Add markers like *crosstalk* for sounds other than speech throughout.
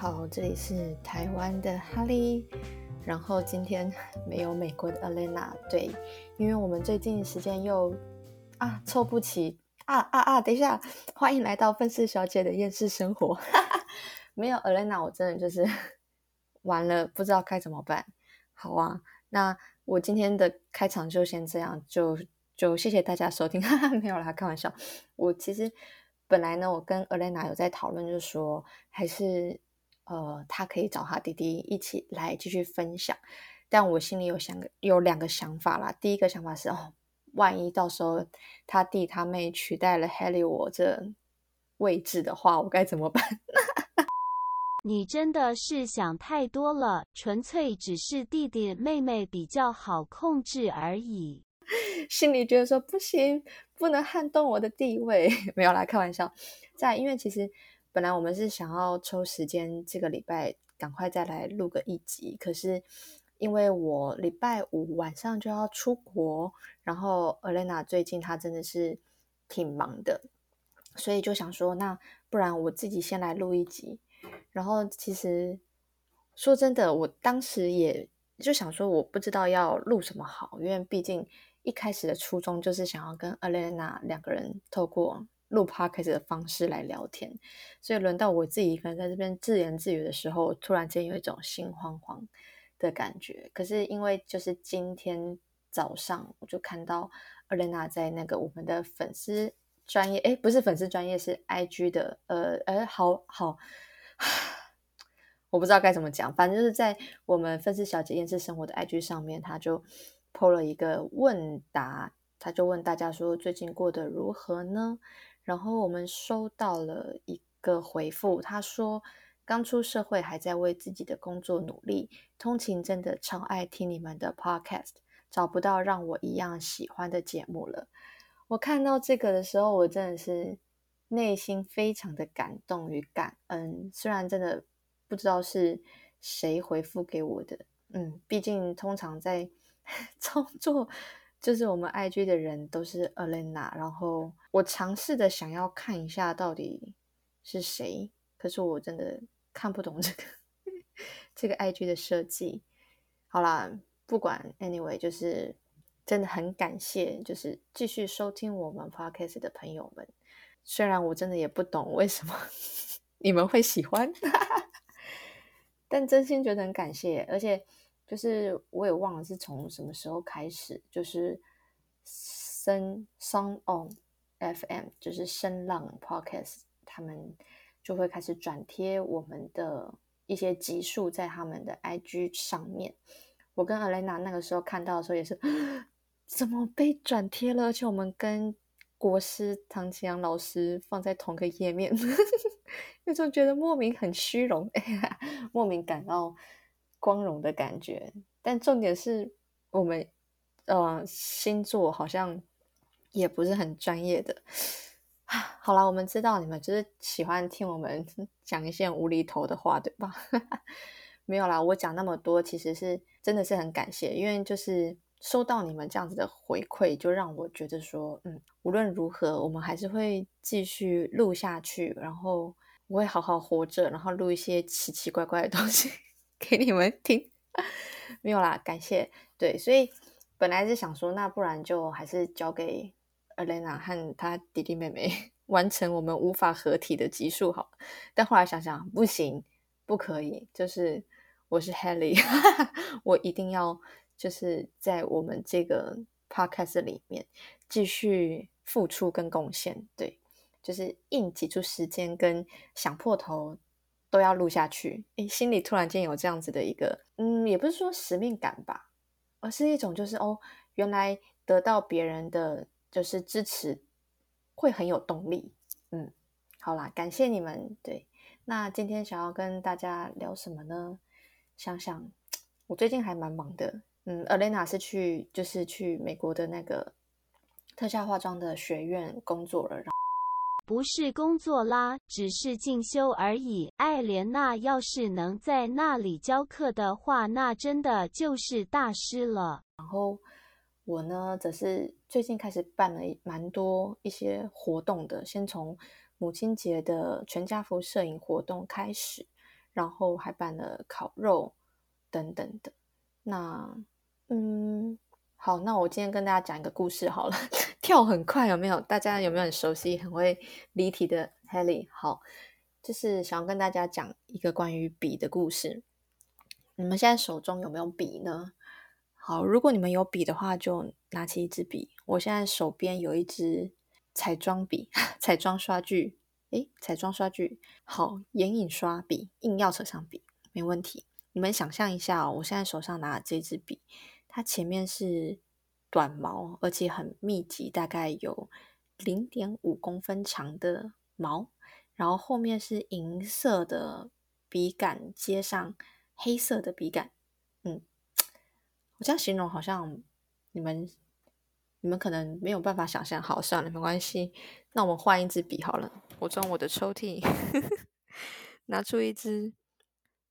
好，这里是台湾的哈利，然后今天 *laughs* 没有美国的 Alena，对，因为我们最近时间又啊凑不齐啊啊啊！等一下，欢迎来到愤世小姐的厌世生活，*laughs* 没有 Alena，我真的就是 *laughs* 完了，不知道该怎么办。好啊，那我今天的开场就先这样，就就谢谢大家收听，哈哈，没有啦，开玩笑。我其实本来呢，我跟 Alena 有在讨论，就是说还是。呃，他可以找他弟弟一起来继续分享，但我心里有想有两个想法啦。第一个想法是，哦，万一到时候他弟他妹取代了 Helly 我这位置的话，我该怎么办？*laughs* 你真的是想太多了，纯粹只是弟弟妹妹比较好控制而已。*laughs* 心里觉得说不行，不能撼动我的地位，*laughs* 没有啦，开玩笑。在因为其实。本来我们是想要抽时间这个礼拜赶快再来录个一集，可是因为我礼拜五晚上就要出国，然后 Alena 最近她真的是挺忙的，所以就想说，那不然我自己先来录一集。然后其实说真的，我当时也就想说，我不知道要录什么好，因为毕竟一开始的初衷就是想要跟 Alena 两个人透过。录 podcast 的方式来聊天，所以轮到我自己一个人在这边自言自语的时候，突然间有一种心慌慌的感觉。可是因为就是今天早上我就看到 Alena 在那个我们的粉丝专业，哎，不是粉丝专业，是 IG 的，呃，呃，好好，我不知道该怎么讲，反正就是在我们粉丝小姐厌世生活的 IG 上面，他就 po 了一个问答，他就问大家说最近过得如何呢？然后我们收到了一个回复，他说刚出社会，还在为自己的工作努力，通勤真的超爱听你们的 podcast，找不到让我一样喜欢的节目了。我看到这个的时候，我真的是内心非常的感动与感恩。虽然真的不知道是谁回复给我的，嗯，毕竟通常在 *laughs* 操作。就是我们 IG 的人都是 Alena，然后我尝试的想要看一下到底是谁，可是我真的看不懂这个 *laughs* 这个 IG 的设计。好啦，不管 anyway，就是真的很感谢，就是继续收听我们 Podcast 的朋友们。虽然我真的也不懂为什么 *laughs* 你们会喜欢，*laughs* 但真心觉得很感谢，而且。就是我也忘了是从什么时候开始，就是声 Song on FM，就是声浪 Podcast，他们就会开始转贴我们的一些集数在他们的 IG 上面。我跟 Alena 那个时候看到的时候也是，*gasps* 怎么被转贴了？而且我们跟国师唐奇阳老师放在同个页面，*laughs* 有种觉得莫名很虚荣，*laughs* 莫名感到。光荣的感觉，但重点是我们，呃，星座好像也不是很专业的。好了，我们知道你们就是喜欢听我们 *laughs* 讲一些无厘头的话，对吧？*laughs* 没有啦，我讲那么多，其实是真的是很感谢，因为就是收到你们这样子的回馈，就让我觉得说，嗯，无论如何，我们还是会继续录下去，然后我会好好活着，然后录一些奇奇怪怪的东西。*laughs* 给你们听，没有啦，感谢。对，所以本来是想说，那不然就还是交给 Alena 和他弟弟妹妹 *laughs* 完成我们无法合体的集数好。但后来想想，不行，不可以，就是我是 Helly，*laughs* 我一定要就是在我们这个 Podcast 里面继续付出跟贡献。对，就是硬挤出时间跟想破头。都要录下去，诶，心里突然间有这样子的一个，嗯，也不是说使命感吧，而是一种就是哦，原来得到别人的就是支持，会很有动力。嗯，好啦，感谢你们。对，那今天想要跟大家聊什么呢？想想，我最近还蛮忙的。嗯，Alena 是去就是去美国的那个特效化妆的学院工作了，然后。不是工作啦，只是进修而已。艾莲娜要是能在那里教课的话，那真的就是大师了。然后我呢，则是最近开始办了蛮多一些活动的，先从母亲节的全家福摄影活动开始，然后还办了烤肉等等的。那嗯，好，那我今天跟大家讲一个故事好了，*laughs* 跳很快有没有？大家有没有很熟悉、很会离题的 Helly？好，就是想要跟大家讲一个关于笔的故事。你们现在手中有没有笔呢？好，如果你们有笔的话，就拿起一支笔。我现在手边有一支彩妆笔、*laughs* 彩妆刷具。诶，彩妆刷具好，眼影刷笔硬要扯上笔，没问题。你们想象一下哦，我现在手上拿的这支笔，它前面是短毛，而且很密集，大概有零点五公分长的毛，然后后面是银色的笔杆，接上黑色的笔杆。嗯，我这样形容好像你们你们可能没有办法想象。好，算了，没关系。那我们换一支笔好了。我从我的抽屉 *laughs* 拿出一支，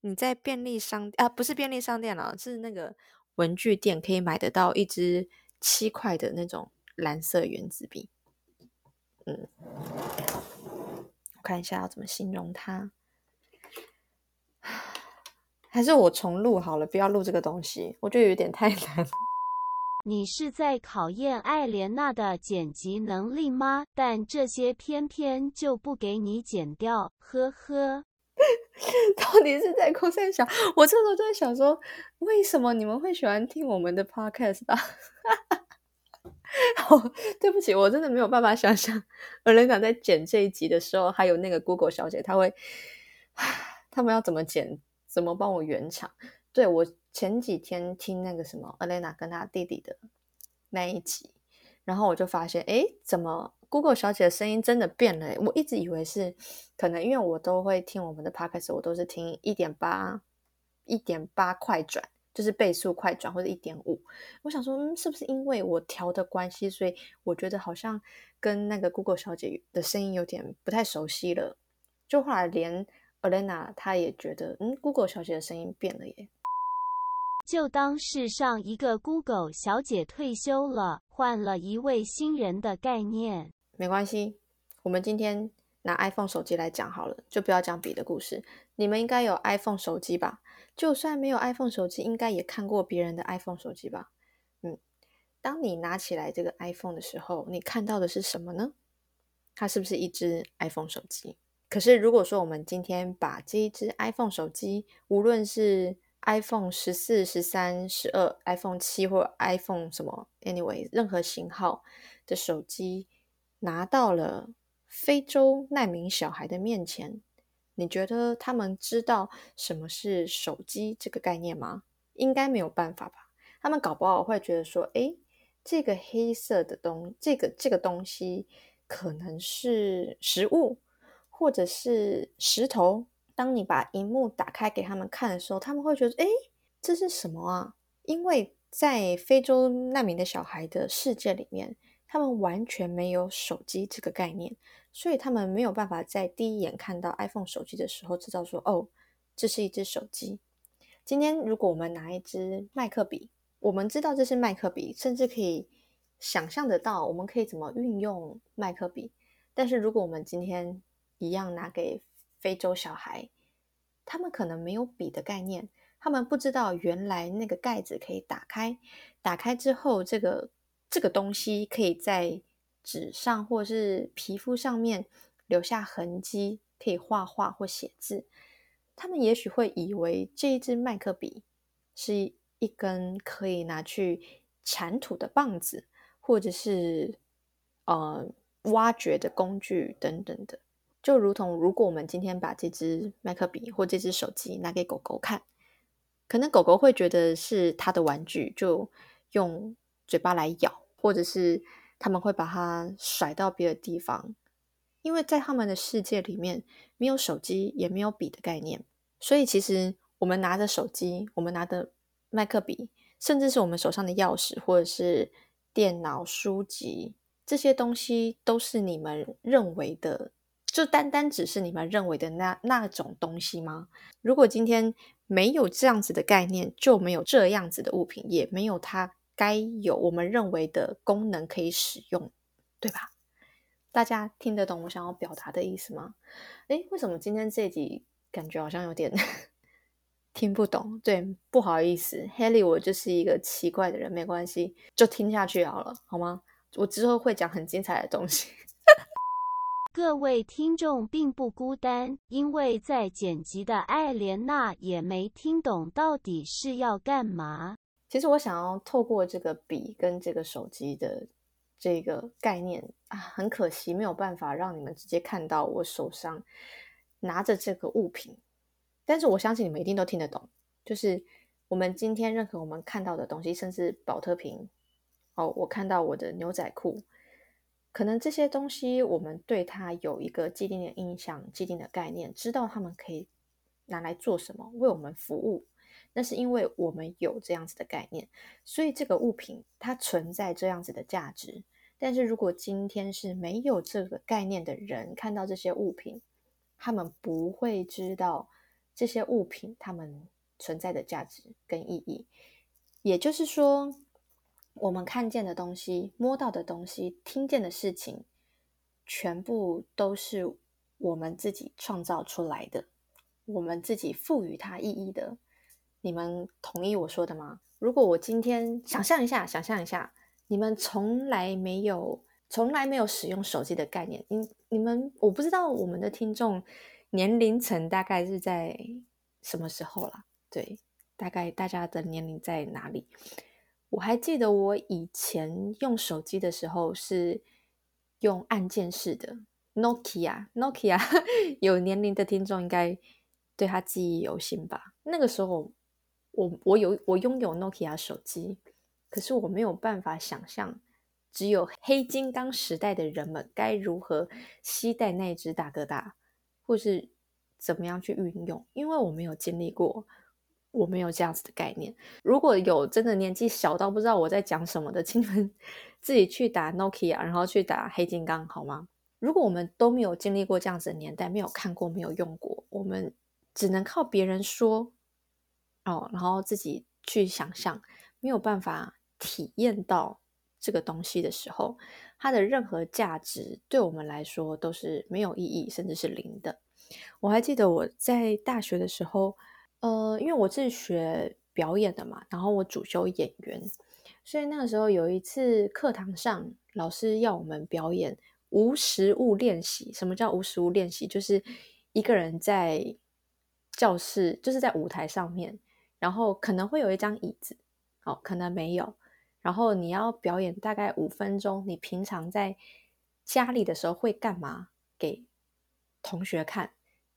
你在便利商啊，不是便利商店了，是那个文具店可以买得到一支七块的那种蓝色圆珠笔。嗯，我看一下要怎么形容它，还是我重录好了，不要录这个东西，我觉得有点太难。你是在考验艾莲娜的剪辑能力吗？但这些偏偏就不给你剪掉，呵呵。*laughs* 到底是在哭三小？我这时候就在想说，为什么你们会喜欢听我们的 podcast 啊？*laughs* 哦，对不起，我真的没有办法想象，尔雷娜在剪这一集的时候，还有那个 Google 小姐，她会，*sighs* 他们要怎么剪，怎么帮我圆场？对我。前几天听那个什么 Elena 跟她弟弟的那一集，然后我就发现，哎，怎么 Google 小姐的声音真的变了？我一直以为是可能因为我都会听我们的 Podcast，我都是听一点八、一点八快转，就是倍速快转或者一点五。我想说，嗯，是不是因为我调的关系，所以我觉得好像跟那个 Google 小姐的声音有点不太熟悉了。就后来连 Alena 她也觉得，嗯，Google 小姐的声音变了耶。就当是上一个 Google 小姐退休了，换了一位新人的概念。没关系，我们今天拿 iPhone 手机来讲好了，就不要讲笔的故事。你们应该有 iPhone 手机吧？就算没有 iPhone 手机，应该也看过别人的 iPhone 手机吧？嗯，当你拿起来这个 iPhone 的时候，你看到的是什么呢？它是不是一只 iPhone 手机？可是如果说我们今天把这一只 iPhone 手机，无论是 iPhone 十四、十三、十二、iPhone 七或 iPhone 什么，anyway，任何型号的手机拿到了非洲难民小孩的面前，你觉得他们知道什么是手机这个概念吗？应该没有办法吧？他们搞不好会觉得说，诶，这个黑色的东，这个这个东西可能是食物，或者是石头。当你把荧幕打开给他们看的时候，他们会觉得，哎，这是什么啊？因为在非洲难民的小孩的世界里面，他们完全没有手机这个概念，所以他们没有办法在第一眼看到 iPhone 手机的时候知道说，哦，这是一只手机。今天如果我们拿一支麦克笔，我们知道这是麦克笔，甚至可以想象得到我们可以怎么运用麦克笔。但是如果我们今天一样拿给非洲小孩，他们可能没有笔的概念，他们不知道原来那个盖子可以打开，打开之后，这个这个东西可以在纸上或是皮肤上面留下痕迹，可以画画或写字。他们也许会以为这一支麦克笔是一根可以拿去铲土的棒子，或者是呃挖掘的工具等等的。就如同，如果我们今天把这支麦克笔或这支手机拿给狗狗看，可能狗狗会觉得是它的玩具，就用嘴巴来咬，或者是他们会把它甩到别的地方，因为在他们的世界里面没有手机，也没有笔的概念，所以其实我们拿着手机，我们拿着麦克笔，甚至是我们手上的钥匙，或者是电脑、书籍这些东西，都是你们认为的。就单单只是你们认为的那那种东西吗？如果今天没有这样子的概念，就没有这样子的物品，也没有它该有我们认为的功能可以使用，对吧？大家听得懂我想要表达的意思吗？诶，为什么今天这集感觉好像有点 *laughs* 听不懂。对，不好意思，Haley，我就是一个奇怪的人，没关系，就听下去好了，好吗？我之后会讲很精彩的东西。*laughs* 各位听众并不孤单，因为在剪辑的艾莲娜也没听懂到底是要干嘛。其实我想要透过这个笔跟这个手机的这个概念啊，很可惜没有办法让你们直接看到我手上拿着这个物品，但是我相信你们一定都听得懂。就是我们今天任何我们看到的东西，甚至保特瓶，哦，我看到我的牛仔裤。可能这些东西，我们对它有一个既定的印象、既定的概念，知道他们可以拿来做什么，为我们服务。那是因为我们有这样子的概念，所以这个物品它存在这样子的价值。但是如果今天是没有这个概念的人看到这些物品，他们不会知道这些物品它们存在的价值跟意义。也就是说。我们看见的东西、摸到的东西、听见的事情，全部都是我们自己创造出来的，我们自己赋予它意义的。你们同意我说的吗？如果我今天想象一下，想象一下，你们从来没有、从来没有使用手机的概念，你、你们，我不知道我们的听众年龄层大概是在什么时候啦？对，大概大家的年龄在哪里？我还记得我以前用手机的时候是用按键式的 Nokia，Nokia *laughs* 有年龄的听众应该对他记忆犹新吧？那个时候我我有我拥有 Nokia 手机，可是我没有办法想象，只有黑金刚时代的人们该如何携带那只大哥大，或是怎么样去运用，因为我没有经历过。我没有这样子的概念。如果有真的年纪小到不知道我在讲什么的，请你们 *laughs* 自己去打 Nokia，然后去打黑金刚，好吗？如果我们都没有经历过这样子的年代，没有看过，没有用过，我们只能靠别人说哦，然后自己去想象，没有办法体验到这个东西的时候，它的任何价值对我们来说都是没有意义，甚至是零的。我还记得我在大学的时候。呃，因为我是学表演的嘛，然后我主修演员，所以那个时候有一次课堂上，老师要我们表演无实物练习。什么叫无实物练习？就是一个人在教室，就是在舞台上面，然后可能会有一张椅子，哦，可能没有，然后你要表演大概五分钟。你平常在家里的时候会干嘛？给同学看。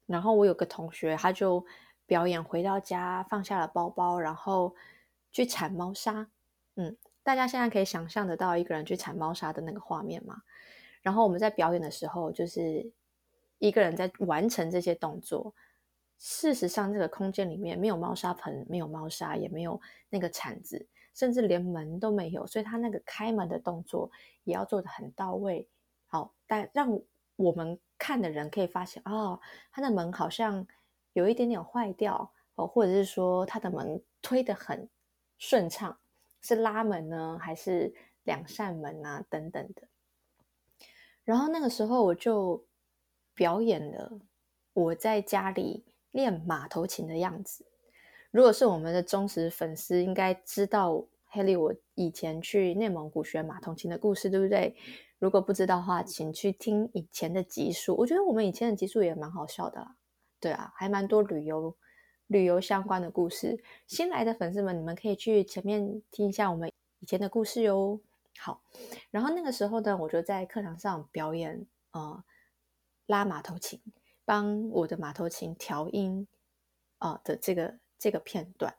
然后我有个同学，他就。表演回到家，放下了包包，然后去铲猫砂。嗯，大家现在可以想象得到一个人去铲猫砂的那个画面吗？然后我们在表演的时候，就是一个人在完成这些动作。事实上，这个空间里面没有猫砂盆，没有猫砂，也没有那个铲子，甚至连门都没有。所以他那个开门的动作也要做的很到位。好，但让我们看的人可以发现，哦，他的门好像。有一点点坏掉哦，或者是说它的门推得很顺畅，是拉门呢，还是两扇门啊等等的。然后那个时候我就表演了我在家里练马头琴的样子。如果是我们的忠实粉丝，应该知道黑莉我以前去内蒙古学马头琴的故事，对不对？如果不知道的话，请去听以前的集数。我觉得我们以前的集数也蛮好笑的啦。对啊，还蛮多旅游旅游相关的故事。新来的粉丝们，你们可以去前面听一下我们以前的故事哟。好，然后那个时候呢，我就在课堂上表演，呃，拉马头琴，帮我的马头琴调音，啊的这个这个片段。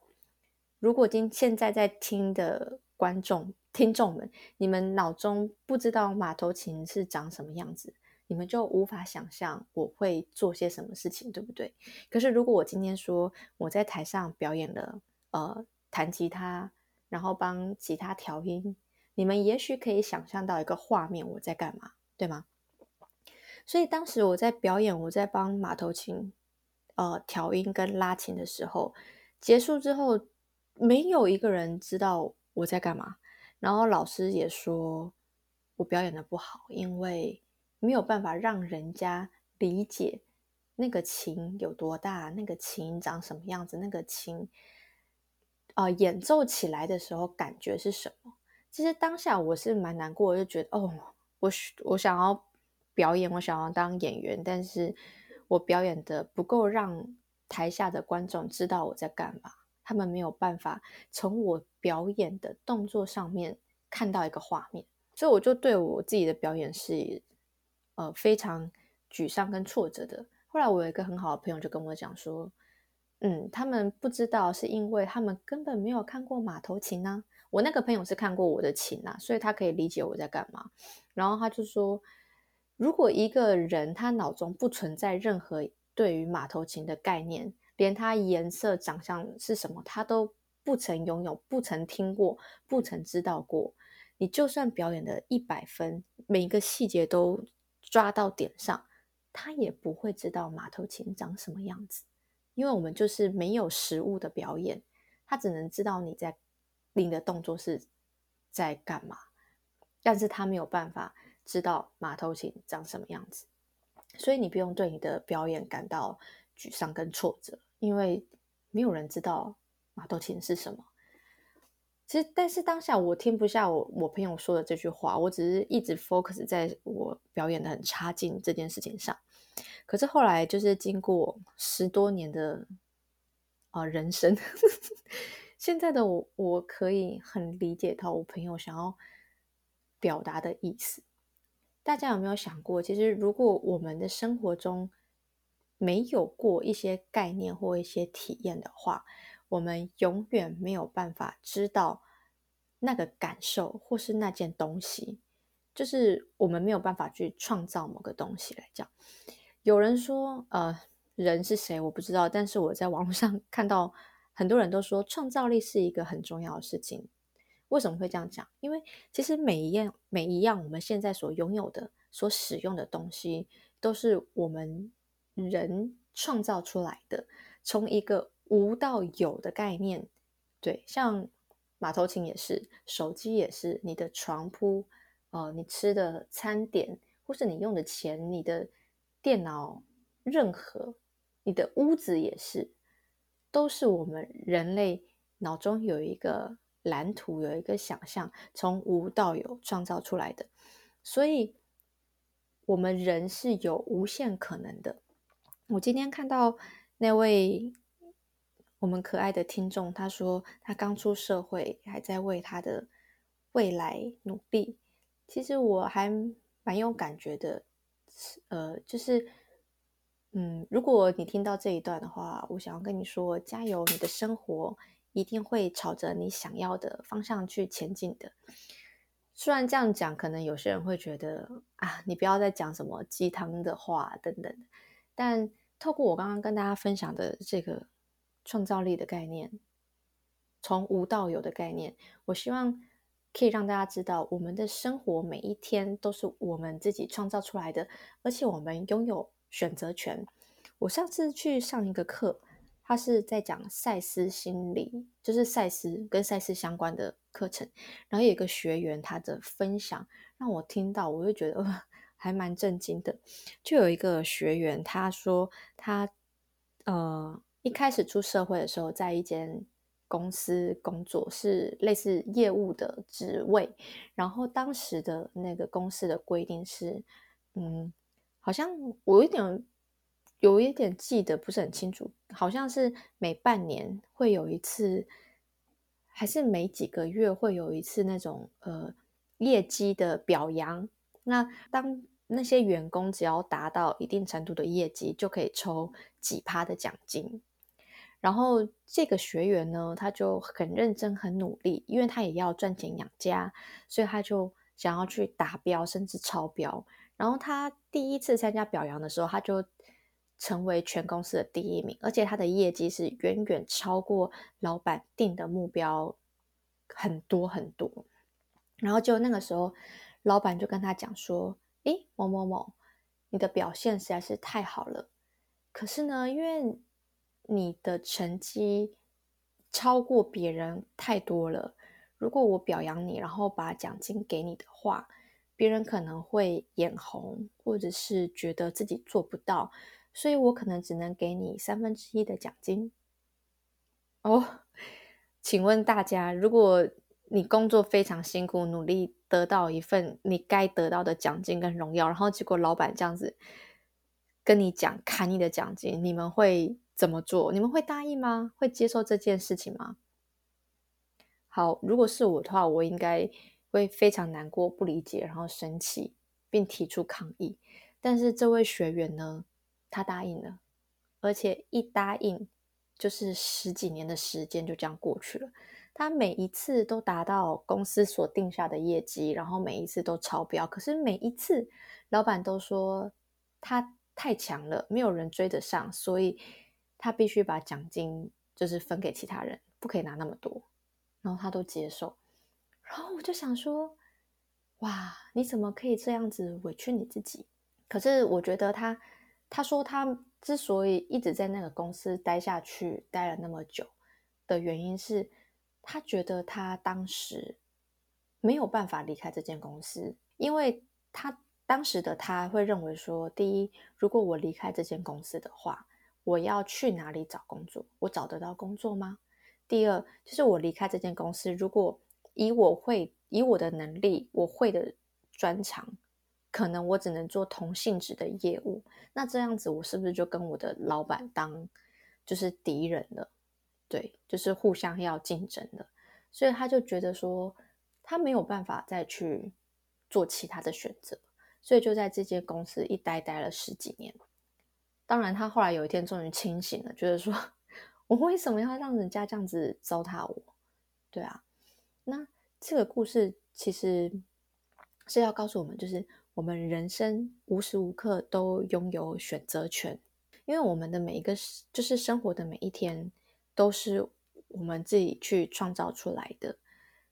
如果今现在在听的观众听众们，你们脑中不知道马头琴是长什么样子？你们就无法想象我会做些什么事情，对不对？可是如果我今天说我在台上表演了，呃，弹吉他，然后帮吉他调音，你们也许可以想象到一个画面，我在干嘛，对吗？所以当时我在表演，我在帮马头琴，呃，调音跟拉琴的时候，结束之后，没有一个人知道我在干嘛，然后老师也说我表演的不好，因为。没有办法让人家理解那个琴有多大，那个琴长什么样子，那个琴，呃，演奏起来的时候感觉是什么？其实当下我是蛮难过，我就觉得哦，我我想要表演，我想要当演员，但是我表演的不够让台下的观众知道我在干嘛，他们没有办法从我表演的动作上面看到一个画面，所以我就对我自己的表演是呃非常沮丧跟挫折的。后来我有一个很好的朋友就跟我讲说，嗯，他们不知道是因为他们根本没有看过马头琴呢。我那个朋友是看过我的琴啊，所以他可以理解我在干嘛。然后他就说，如果一个人他脑中不存在任何对于马头琴的概念，连它颜色、长相是什么他都不曾拥有、不曾听过、不曾知道过，你就算表演的一百分，每一个细节都抓到点上。他也不会知道马头琴长什么样子，因为我们就是没有实物的表演，他只能知道你在你的动作是在干嘛，但是他没有办法知道马头琴长什么样子，所以你不用对你的表演感到沮丧跟挫折，因为没有人知道马头琴是什么。其实，但是当下我听不下我我朋友说的这句话，我只是一直 focus 在我表演的很差劲这件事情上。可是后来，就是经过十多年的啊人生，*laughs* 现在的我，我可以很理解到我朋友想要表达的意思。大家有没有想过，其实如果我们的生活中没有过一些概念或一些体验的话，我们永远没有办法知道那个感受，或是那件东西，就是我们没有办法去创造某个东西来讲。有人说，呃，人是谁我不知道，但是我在网络上看到很多人都说，创造力是一个很重要的事情。为什么会这样讲？因为其实每一样每一样我们现在所拥有的、所使用的东西，都是我们人创造出来的，从一个。无到有的概念，对，像马头琴也是，手机也是，你的床铺，呃，你吃的餐点，或是你用的钱，你的电脑，任何，你的屋子也是，都是我们人类脑中有一个蓝图，有一个想象，从无到有创造出来的，所以，我们人是有无限可能的。我今天看到那位。我们可爱的听众，他说他刚出社会，还在为他的未来努力。其实我还蛮有感觉的，呃，就是，嗯，如果你听到这一段的话，我想要跟你说，加油，你的生活一定会朝着你想要的方向去前进的。虽然这样讲，可能有些人会觉得啊，你不要再讲什么鸡汤的话等等，但透过我刚刚跟大家分享的这个。创造力的概念，从无到有的概念，我希望可以让大家知道，我们的生活每一天都是我们自己创造出来的，而且我们拥有选择权。我上次去上一个课，他是在讲赛斯心理，就是赛斯跟赛斯相关的课程。然后有一个学员他的分享让我听到，我就觉得 *laughs* 还蛮震惊的。就有一个学员他说，他呃。一开始出社会的时候，在一间公司工作，是类似业务的职位。然后当时的那个公司的规定是，嗯，好像我有点有一点记得不是很清楚，好像是每半年会有一次，还是每几个月会有一次那种呃业绩的表扬。那当那些员工只要达到一定程度的业绩，就可以抽几趴的奖金。然后这个学员呢，他就很认真、很努力，因为他也要赚钱养家，所以他就想要去达标，甚至超标。然后他第一次参加表扬的时候，他就成为全公司的第一名，而且他的业绩是远远超过老板定的目标很多很多。然后就那个时候，老板就跟他讲说：“诶，某某某，你的表现实在是太好了，可是呢，因为……”你的成绩超过别人太多了。如果我表扬你，然后把奖金给你的话，别人可能会眼红，或者是觉得自己做不到。所以我可能只能给你三分之一的奖金。哦，*laughs* 请问大家，如果你工作非常辛苦，努力得到一份你该得到的奖金跟荣耀，然后结果老板这样子跟你讲砍你的奖金，你们会怎么做？你们会答应吗？会接受这件事情吗？好，如果是我的话，我应该会非常难过、不理解，然后生气，并提出抗议。但是这位学员呢，他答应了，而且一答应。就是十几年的时间就这样过去了，他每一次都达到公司所定下的业绩，然后每一次都超标。可是每一次老板都说他太强了，没有人追得上，所以他必须把奖金就是分给其他人，不可以拿那么多。然后他都接受。然后我就想说，哇，你怎么可以这样子委屈你自己？可是我觉得他。他说，他之所以一直在那个公司待下去，待了那么久的原因是，他觉得他当时没有办法离开这间公司，因为他当时的他会认为说，第一，如果我离开这间公司的话，我要去哪里找工作？我找得到工作吗？第二，就是我离开这间公司，如果以我会以我的能力，我会的专长。可能我只能做同性质的业务，那这样子我是不是就跟我的老板当就是敌人了？对，就是互相要竞争的，所以他就觉得说他没有办法再去做其他的选择，所以就在这间公司一待待了十几年。当然，他后来有一天终于清醒了，觉得说我为什么要让人家这样子糟蹋我？对啊，那这个故事其实是要告诉我们，就是。我们人生无时无刻都拥有选择权，因为我们的每一个就是生活的每一天都是我们自己去创造出来的。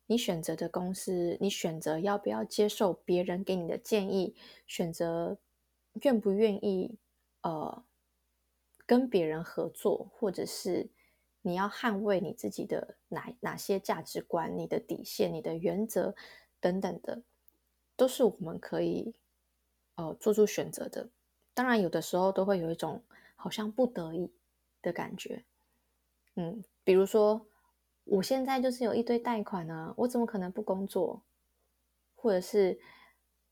你选择的公司，你选择要不要接受别人给你的建议，选择愿不愿意呃跟别人合作，或者是你要捍卫你自己的哪哪些价值观、你的底线、你的原则等等的。都是我们可以，呃，做出选择的。当然，有的时候都会有一种好像不得已的感觉。嗯，比如说，我现在就是有一堆贷款呢，我怎么可能不工作？或者是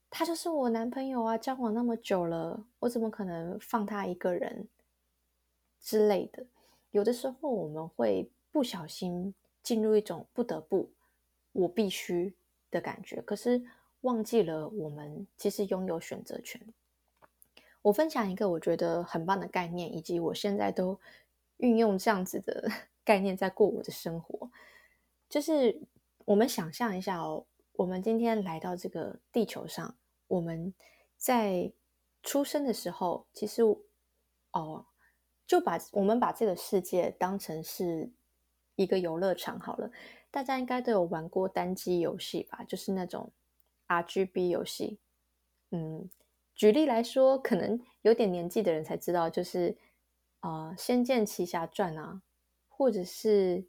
他就是我男朋友啊，交往那么久了，我怎么可能放他一个人之类的？有的时候我们会不小心进入一种不得不、我必须的感觉，可是。忘记了，我们其实拥有选择权。我分享一个我觉得很棒的概念，以及我现在都运用这样子的 *laughs* 概念在过我的生活。就是我们想象一下哦，我们今天来到这个地球上，我们在出生的时候，其实哦，就把我们把这个世界当成是一个游乐场好了。大家应该都有玩过单机游戏吧？就是那种。RGB 游戏，嗯，举例来说，可能有点年纪的人才知道，就是呃，《仙剑奇侠传》啊，或者是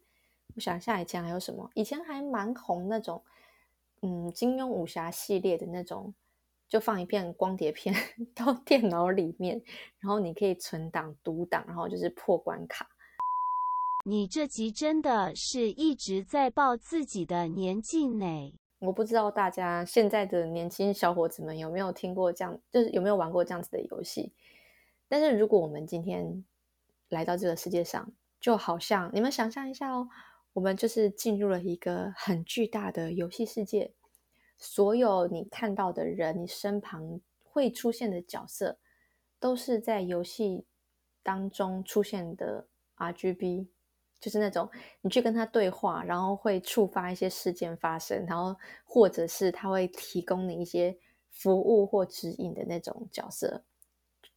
我想一下，以前还有什么？以前还蛮红那种，嗯，金庸武侠系列的那种，就放一片光碟片 *laughs* 到电脑里面，然后你可以存档、读档，然后就是破关卡。你这集真的是一直在报自己的年纪呢？我不知道大家现在的年轻小伙子们有没有听过这样，就是有没有玩过这样子的游戏。但是如果我们今天来到这个世界上，就好像你们想象一下哦，我们就是进入了一个很巨大的游戏世界，所有你看到的人，你身旁会出现的角色，都是在游戏当中出现的 RGB。就是那种你去跟他对话，然后会触发一些事件发生，然后或者是他会提供你一些服务或指引的那种角色。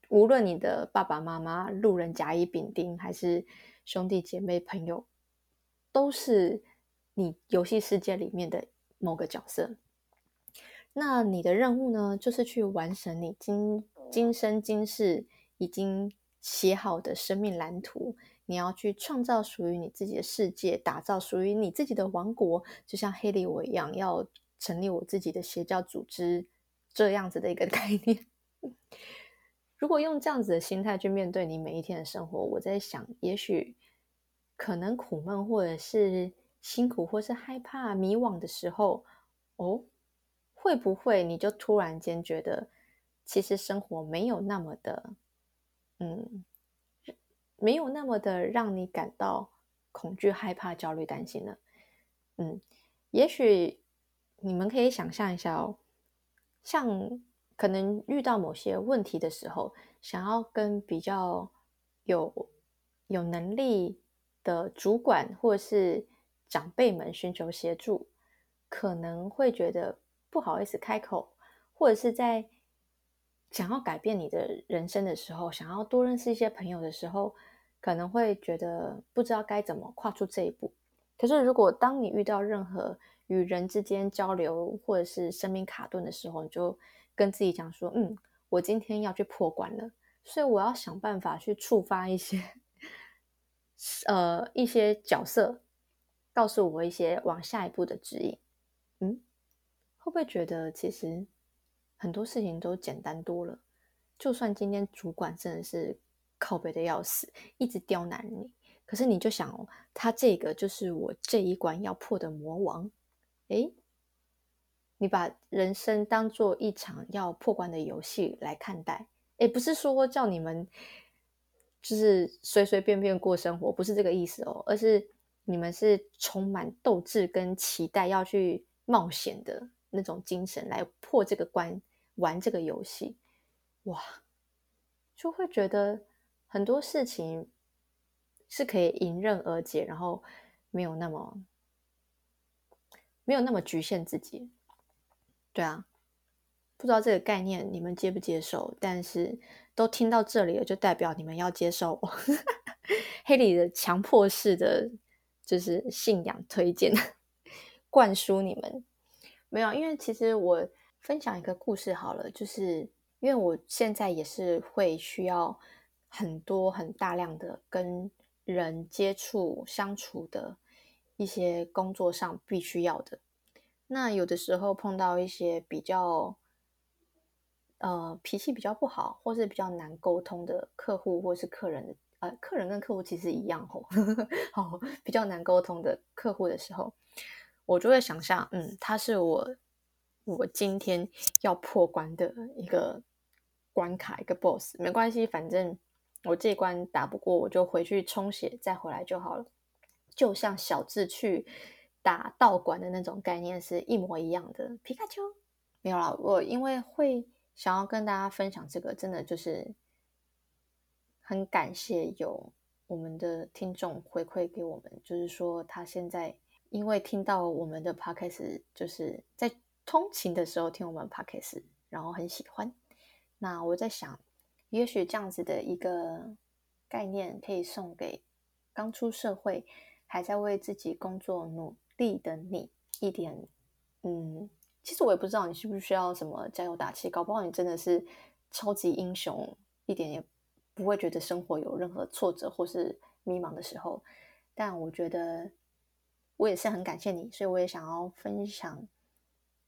无论你的爸爸妈妈、路人甲乙丙丁，还是兄弟姐妹朋友，都是你游戏世界里面的某个角色。那你的任务呢，就是去完成你今今生今世已经写好的生命蓝图。你要去创造属于你自己的世界，打造属于你自己的王国，就像黑利我一样，要成立我自己的邪教组织这样子的一个 *laughs* 概念。如果用这样子的心态去面对你每一天的生活，我在想，也许可能苦闷，或者是辛苦，或是害怕、迷惘的时候，哦，会不会你就突然间觉得，其实生活没有那么的，嗯，没有那么的让你感到恐惧、害怕、焦虑、担心了？嗯，也许你们可以想象一下哦，像。可能遇到某些问题的时候，想要跟比较有有能力的主管或是长辈们寻求协助，可能会觉得不好意思开口，或者是在想要改变你的人生的时候，想要多认识一些朋友的时候，可能会觉得不知道该怎么跨出这一步。可是，如果当你遇到任何与人之间交流，或者是生命卡顿的时候，你就跟自己讲说：“嗯，我今天要去破关了，所以我要想办法去触发一些，呃，一些角色，告诉我一些往下一步的指引。”嗯，会不会觉得其实很多事情都简单多了？就算今天主管真的是靠背的要死，一直刁难你，可是你就想哦，他这个就是我这一关要破的魔王，诶。你把人生当做一场要破关的游戏来看待，诶不是说叫你们就是随随便便过生活，不是这个意思哦，而是你们是充满斗志跟期待要去冒险的那种精神来破这个关，玩这个游戏，哇，就会觉得很多事情是可以迎刃而解，然后没有那么没有那么局限自己。对啊，不知道这个概念你们接不接受？但是都听到这里了，就代表你们要接受我 *laughs* 黑里的强迫式的，就是信仰推荐灌输你们。没有，因为其实我分享一个故事好了，就是因为我现在也是会需要很多很大量的跟人接触相处的一些工作上必须要的。那有的时候碰到一些比较，呃，脾气比较不好，或是比较难沟通的客户，或是客人，呃，客人跟客户其实一样吼，*laughs* 好，比较难沟通的客户的时候，我就会想象，嗯，他是我，我今天要破关的一个关卡，一个 boss，没关系，反正我这一关打不过，我就回去充血再回来就好了，就像小智去。打道馆的那种概念是一模一样的。皮卡丘没有了，我因为会想要跟大家分享这个，真的就是很感谢有我们的听众回馈给我们，就是说他现在因为听到我们的 podcast，就是在通勤的时候听我们 podcast，然后很喜欢。那我在想，也许这样子的一个概念可以送给刚出社会还在为自己工作努。力的你一点，嗯，其实我也不知道你需不需要什么加油打气，搞不好你真的是超级英雄，一点也不会觉得生活有任何挫折或是迷茫的时候。但我觉得我也是很感谢你，所以我也想要分享，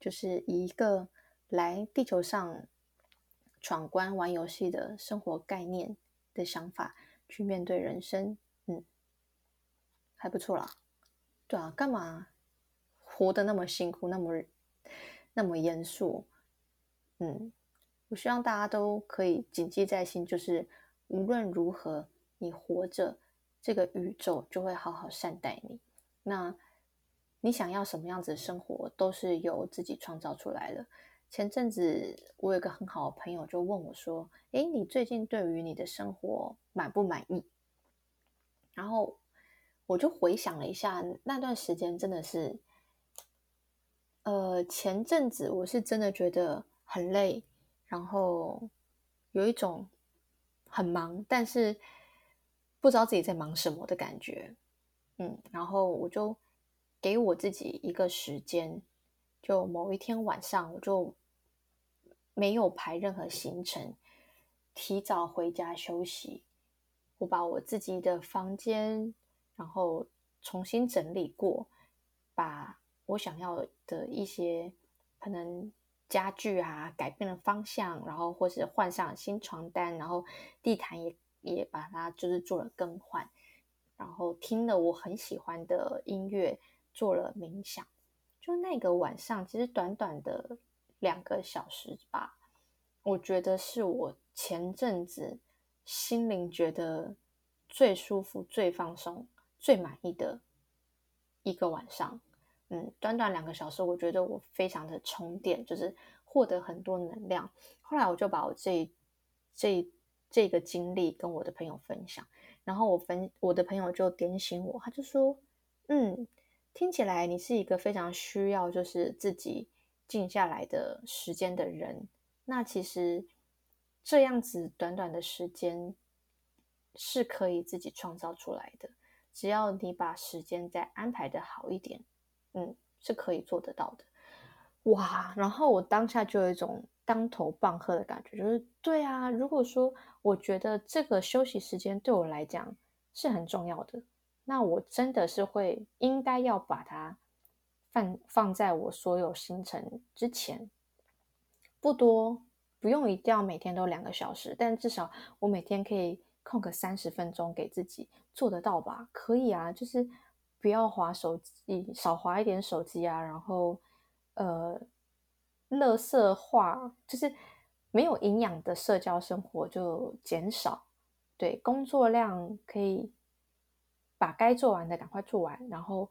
就是一个来地球上闯关玩游戏的生活概念的想法去面对人生，嗯，还不错啦。对啊，干嘛活得那么辛苦，那么那么严肃？嗯，我希望大家都可以谨记在心，就是无论如何，你活着，这个宇宙就会好好善待你。那你想要什么样子的生活，都是由自己创造出来的。前阵子我有个很好的朋友就问我说：“诶，你最近对于你的生活满不满意？”然后。我就回想了一下那段时间，真的是，呃，前阵子我是真的觉得很累，然后有一种很忙，但是不知道自己在忙什么的感觉，嗯，然后我就给我自己一个时间，就某一天晚上，我就没有排任何行程，提早回家休息，我把我自己的房间。然后重新整理过，把我想要的一些可能家具啊改变了方向，然后或是换上新床单，然后地毯也也把它就是做了更换，然后听了我很喜欢的音乐，做了冥想。就那个晚上，其实短短的两个小时吧，我觉得是我前阵子心灵觉得最舒服、最放松、最满意的一个晚上。嗯，短短两个小时，我觉得我非常的充电，就是获得很多能量。后来我就把我这这这个经历跟我的朋友分享，然后我分我的朋友就点醒我，他就说：“嗯。”听起来你是一个非常需要就是自己静下来的时间的人。那其实这样子短短的时间是可以自己创造出来的，只要你把时间再安排的好一点，嗯，是可以做得到的。哇！然后我当下就有一种当头棒喝的感觉，就是对啊，如果说我觉得这个休息时间对我来讲是很重要的。那我真的是会应该要把它放放在我所有行程之前，不多，不用一定要每天都两个小时，但至少我每天可以空个三十分钟给自己，做得到吧？可以啊，就是不要划手机，少划一点手机啊，然后呃，乐色化，就是没有营养的社交生活就减少，对，工作量可以。把该做完的赶快做完，然后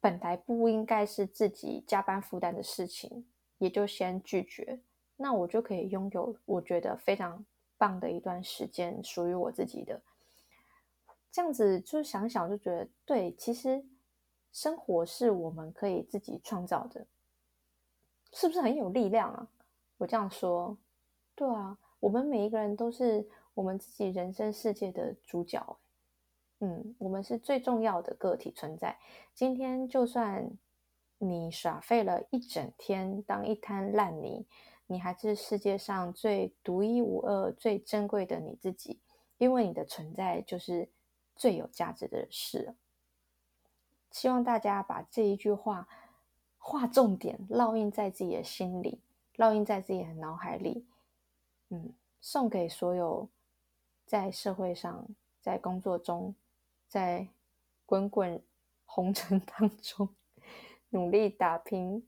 本来不应该是自己加班负担的事情，也就先拒绝。那我就可以拥有我觉得非常棒的一段时间，属于我自己的。这样子就想想就觉得，对，其实生活是我们可以自己创造的，是不是很有力量啊？我这样说，对啊，我们每一个人都是我们自己人生世界的主角。嗯，我们是最重要的个体存在。今天就算你耍废了一整天，当一滩烂泥，你还是世界上最独一无二、最珍贵的你自己，因为你的存在就是最有价值的事。希望大家把这一句话划重点，烙印在自己的心里，烙印在自己的脑海里。嗯，送给所有在社会上、在工作中。在滚滚红尘 *laughs* 当中努力打拼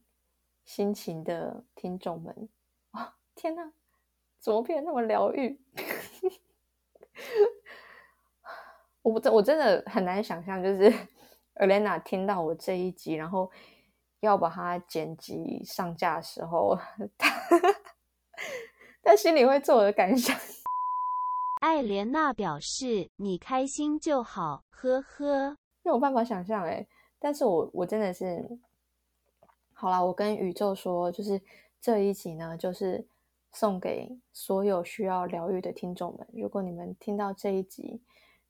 心情的听众们啊，天哪，怎么变得那么疗愈？*laughs* 我真我真的很难想象，就是 Elena 听到我这一集，然后要把它剪辑上架的时候，*laughs* 他心里会作何感想？艾莲娜表示：“你开心就好，呵呵。”没有办法想象哎，但是我我真的是，好啦，我跟宇宙说，就是这一集呢，就是送给所有需要疗愈的听众们。如果你们听到这一集，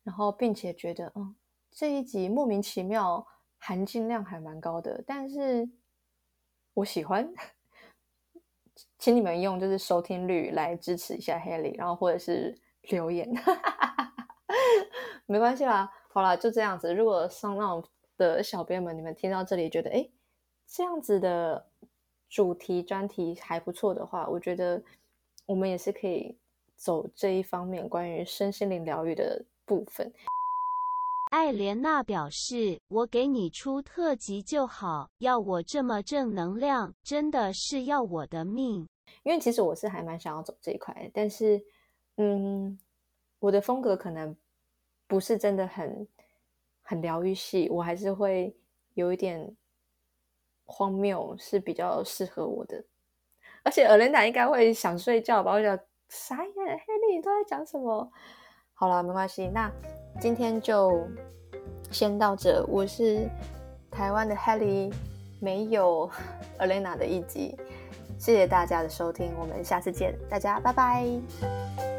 然后并且觉得，嗯，这一集莫名其妙含金量还蛮高的，但是我喜欢，*laughs* 请你们用就是收听率来支持一下 Haley，然后或者是。留言，*laughs* 没关系啦。好啦，就这样子。如果上那的小编们，你们听到这里觉得，哎，这样子的主题专题还不错的话，我觉得我们也是可以走这一方面关于身心灵疗愈的部分。艾莲娜表示：“我给你出特辑就好，要我这么正能量，真的是要我的命。因为其实我是还蛮想要走这一块，但是。”嗯，我的风格可能不是真的很很疗愈系，我还是会有一点荒谬，是比较适合我的。而且尔莲达应该会想睡觉吧？我想啥呀？黑莉你都在讲什么？好了，没关系，那今天就先到这。我是台湾的 Helly，没有 *laughs* Elena 的一集。谢谢大家的收听，我们下次见，大家拜拜。